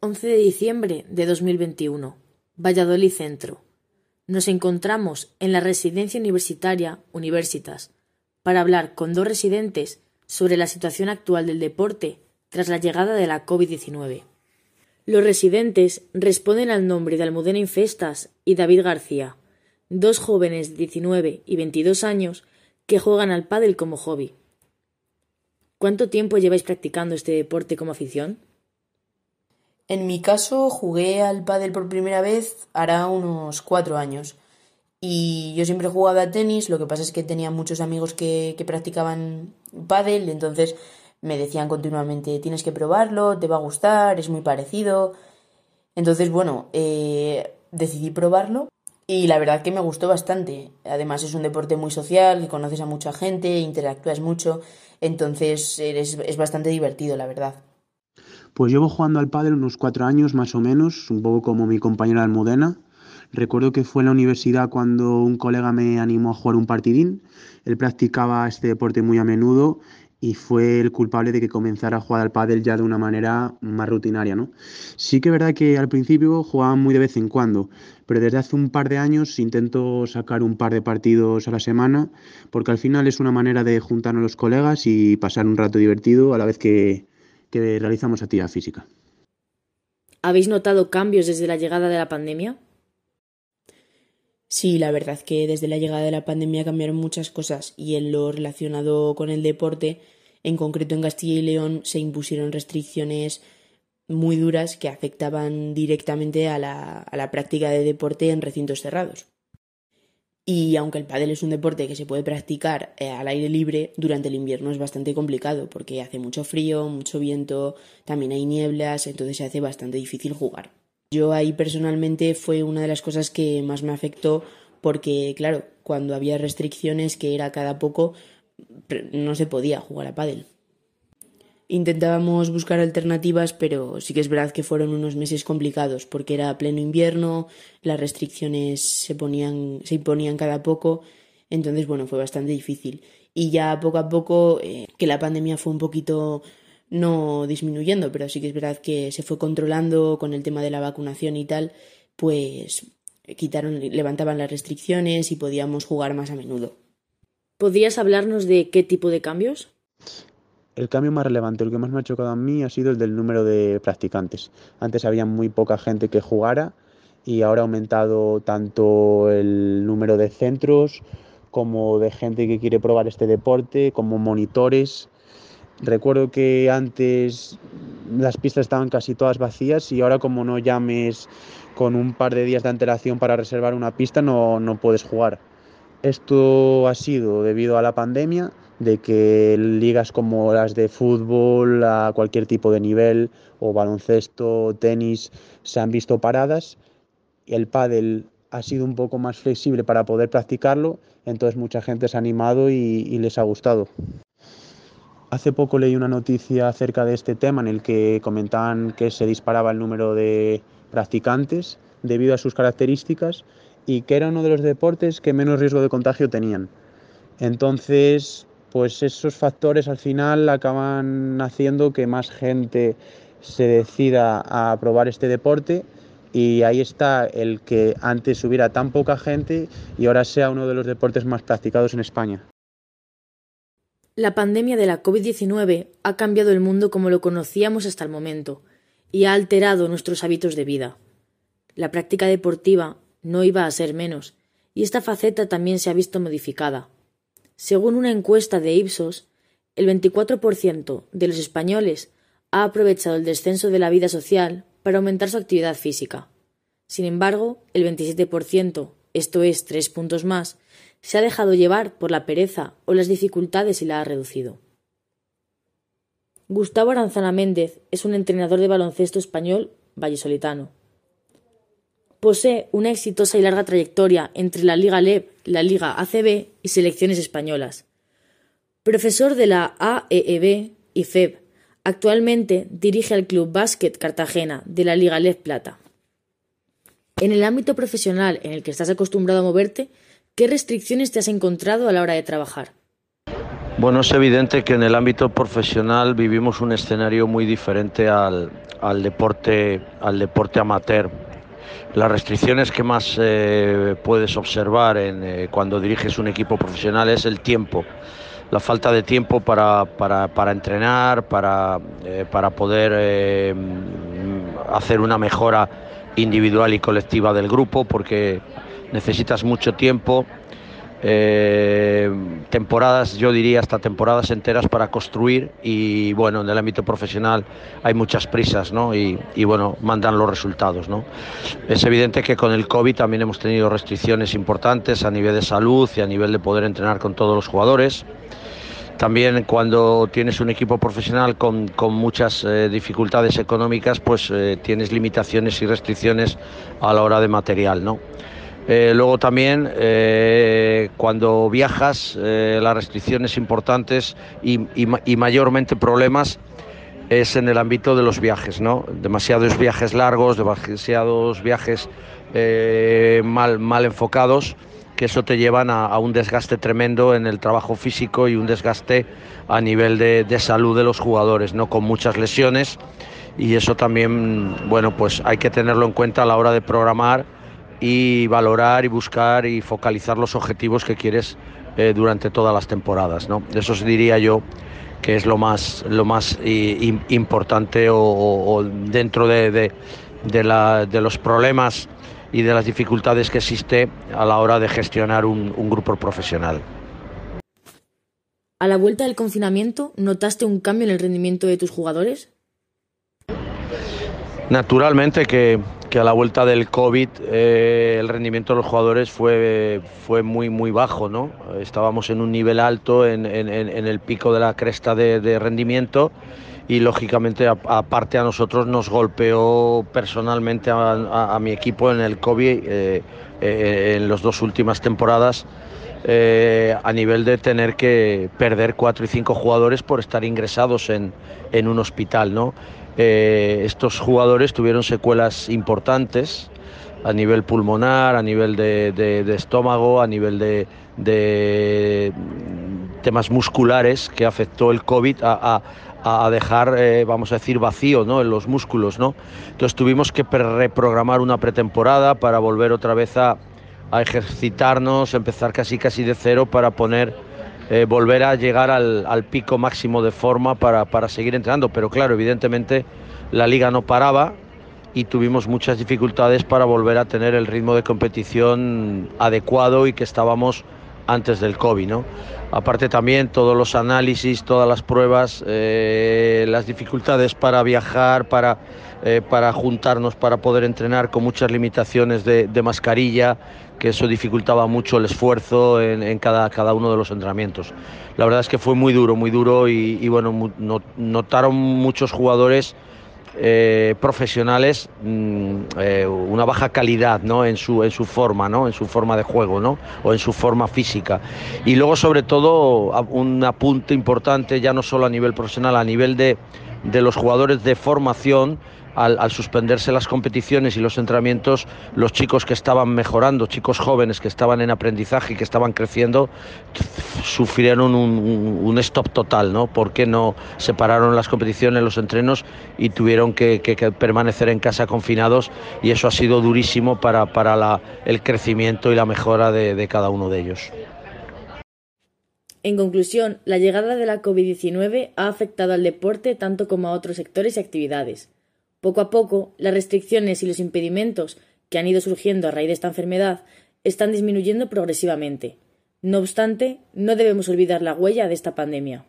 11 de diciembre de 2021. Valladolid Centro. Nos encontramos en la residencia universitaria Universitas para hablar con dos residentes sobre la situación actual del deporte tras la llegada de la COVID-19. Los residentes responden al nombre de Almudena Infestas y David García, dos jóvenes de 19 y 22 años que juegan al pádel como hobby. ¿Cuánto tiempo lleváis practicando este deporte como afición? En mi caso, jugué al pádel por primera vez hará unos cuatro años. Y yo siempre jugaba a tenis, lo que pasa es que tenía muchos amigos que, practicaban pádel, entonces me decían continuamente, tienes que probarlo, te va a gustar, es muy parecido. Entonces, bueno, eh, decidí probarlo y la verdad que me gustó bastante. Además es un deporte muy social, conoces a mucha gente, interactúas mucho, entonces es bastante divertido, la verdad. Pues llevo jugando al pádel unos cuatro años más o menos, un poco como mi compañera Almudena. Recuerdo que fue en la universidad cuando un colega me animó a jugar un partidín. Él practicaba este deporte muy a menudo y fue el culpable de que comenzara a jugar al pádel ya de una manera más rutinaria, ¿no? Sí que es verdad que al principio jugaba muy de vez en cuando, pero desde hace un par de años intento sacar un par de partidos a la semana, porque al final es una manera de juntarnos los colegas y pasar un rato divertido a la vez que, que realizamos actividad física. ¿Habéis notado cambios desde la llegada de la pandemia? Sí, la verdad que desde la llegada de la pandemia cambiaron muchas cosas y en lo relacionado con el deporte, en concreto en Castilla y León, se impusieron restricciones muy duras que afectaban directamente a la, a la práctica de deporte en recintos cerrados. Y aunque el pádel es un deporte que se puede practicar eh, al aire libre, durante el invierno es bastante complicado porque hace mucho frío, mucho viento, también hay nieblas, entonces se hace bastante difícil jugar. Yo ahí personalmente fue una de las cosas que más me afectó porque, claro, cuando había restricciones que era cada poco, no se podía jugar a pádel. Intentábamos buscar alternativas, pero sí que es verdad que fueron unos meses complicados porque era pleno invierno, las restricciones se ponían, se imponían cada poco, entonces bueno, fue bastante difícil. Y ya poco a poco, eh, que la pandemia fue un poquito no disminuyendo, pero sí que es verdad que se fue controlando con el tema de la vacunación y tal, pues quitaron, levantaban las restricciones y podíamos jugar más a menudo. ¿Podrías hablarnos de qué tipo de cambios? El cambio más relevante, el que más me ha chocado a mí, ha sido el del número de practicantes. Antes había muy poca gente que jugara y ahora ha aumentado tanto el número de centros como de gente que quiere probar este deporte, como monitores. Recuerdo que antes las pistas estaban casi todas vacías y ahora como no llames con un par de días de antelación para reservar una pista no, no puedes jugar. Esto ha sido debido a la pandemia de que ligas como las de fútbol a cualquier tipo de nivel o baloncesto, tenis se han visto paradas. El pádel ha sido un poco más flexible para poder practicarlo, entonces mucha gente se ha animado y, y les ha gustado. Hace poco leí una noticia acerca de este tema en el que comentaban que se disparaba el número de practicantes debido a sus características y que era uno de los deportes que menos riesgo de contagio tenían. Entonces, pues esos factores al final acaban haciendo que más gente se decida a probar este deporte y ahí está el que antes hubiera tan poca gente y ahora sea uno de los deportes más practicados en España. La pandemia de la COVID-19 ha cambiado el mundo como lo conocíamos hasta el momento y ha alterado nuestros hábitos de vida. La práctica deportiva no iba a ser menos, y esta faceta también se ha visto modificada. Según una encuesta de Ipsos, el 24% de los españoles ha aprovechado el descenso de la vida social para aumentar su actividad física. Sin embargo, el 27%, esto es tres puntos más, se ha dejado llevar por la pereza o las dificultades y la ha reducido. Gustavo Aranzana Méndez es un entrenador de baloncesto español vallesolitano. Posee una exitosa y larga trayectoria entre la Liga LEB, la Liga ACB y selecciones españolas. Profesor de la AEEB y FEB, actualmente dirige al Club Básquet Cartagena de la Liga LEB Plata. En el ámbito profesional en el que estás acostumbrado a moverte, ¿qué restricciones te has encontrado a la hora de trabajar? Bueno, es evidente que en el ámbito profesional vivimos un escenario muy diferente al, deporte, al deporte amateur. Las restricciones que más eh, puedes observar en, eh, cuando diriges un equipo profesional es el tiempo, la falta de tiempo para, entrenar, para, eh, para poder hacer una mejora individual y colectiva del grupo, porque necesitas mucho tiempo eh, temporadas, yo diría hasta temporadas enteras para construir y bueno, en el ámbito profesional hay muchas prisas ¿no? y, bueno, mandan los resultados. ¿no? Es evidente que con el COVID también hemos tenido restricciones importantes a nivel de salud y a nivel de poder entrenar con todos los jugadores. También cuando tienes un equipo profesional con, con muchas eh, dificultades económicas, pues eh, tienes limitaciones y restricciones a la hora de material. ¿no? Eh, luego también eh, cuando viajas, eh, las restricciones importantes y, mayormente problemas es en el ámbito de los viajes, ¿no? Demasiados viajes largos, demasiados viajes mal, mal enfocados, que eso te llevan a, un desgaste tremendo en el trabajo físico y un desgaste a nivel de, de salud de los jugadores, ¿no? Con muchas lesiones y eso también, bueno, pues hay que tenerlo en cuenta a la hora de programar y valorar y buscar y focalizar los objetivos que quieres eh, durante todas las temporadas. ¿no? Eso diría yo que es lo más, lo más importante o, dentro de, de, los problemas y de las dificultades que existe a la hora de gestionar un, un grupo profesional. A la vuelta del confinamiento, ¿notaste un cambio en el rendimiento de tus jugadores? Naturalmente que, que a la vuelta del COVID eh, el rendimiento de los jugadores fue, fue muy, muy bajo. ¿no? Estábamos en un nivel alto, en, el pico de la cresta de, rendimiento y lógicamente aparte a nosotros nos golpeó personalmente a, mi equipo en el COVID eh, eh, en las dos últimas temporadas. A nivel de tener que perder cuatro y cinco jugadores por estar ingresados en, en un hospital, ¿no? Eh, estos jugadores tuvieron secuelas importantes a nivel pulmonar, a nivel de, estómago, a nivel de, temas musculares que afectó el COVID a, dejar, eh, vamos a decir, vacío ¿no? en los músculos. ¿no? Entonces tuvimos que reprogramar una pretemporada para volver otra vez a, ejercitarnos, empezar casi casi de cero para poner eh, volver a llegar al, pico máximo de forma para, para, seguir entrenando. Pero claro, evidentemente la liga no paraba y tuvimos muchas dificultades para volver a tener el ritmo de competición adecuado y que estábamos antes del COVID. ¿no? Aparte también todos los análisis, todas las pruebas, eh, las dificultades para viajar, para, eh, para juntarnos, para poder entrenar con muchas limitaciones de mascarilla, que eso dificultaba mucho el esfuerzo en, cada, cada, uno de los entrenamientos. La verdad es que fue muy duro, muy duro y, bueno, notaron muchos jugadores eh, profesionales mm, eh, una baja calidad ¿no? en, su, en su forma, ¿no? en su forma de juego ¿no? o en su forma física. Y luego sobre todo un apunte importante ya no solo a nivel profesional, a nivel de, de los jugadores de formación, al, suspenderse las competiciones y los entrenamientos, los chicos que estaban mejorando, chicos jóvenes que estaban en aprendizaje y que estaban creciendo, sufrieron un, stop total, ¿no? Porque no separaron las competiciones, los entrenos y tuvieron que, permanecer en casa confinados y eso ha sido durísimo para, el crecimiento y la mejora de cada uno de ellos. En conclusión, la llegada de la COVID-19 ha afectado al deporte tanto como a otros sectores y actividades. Poco a poco, las restricciones y los impedimentos que han ido surgiendo a raíz de esta enfermedad están disminuyendo progresivamente. No obstante, no debemos olvidar la huella de esta pandemia.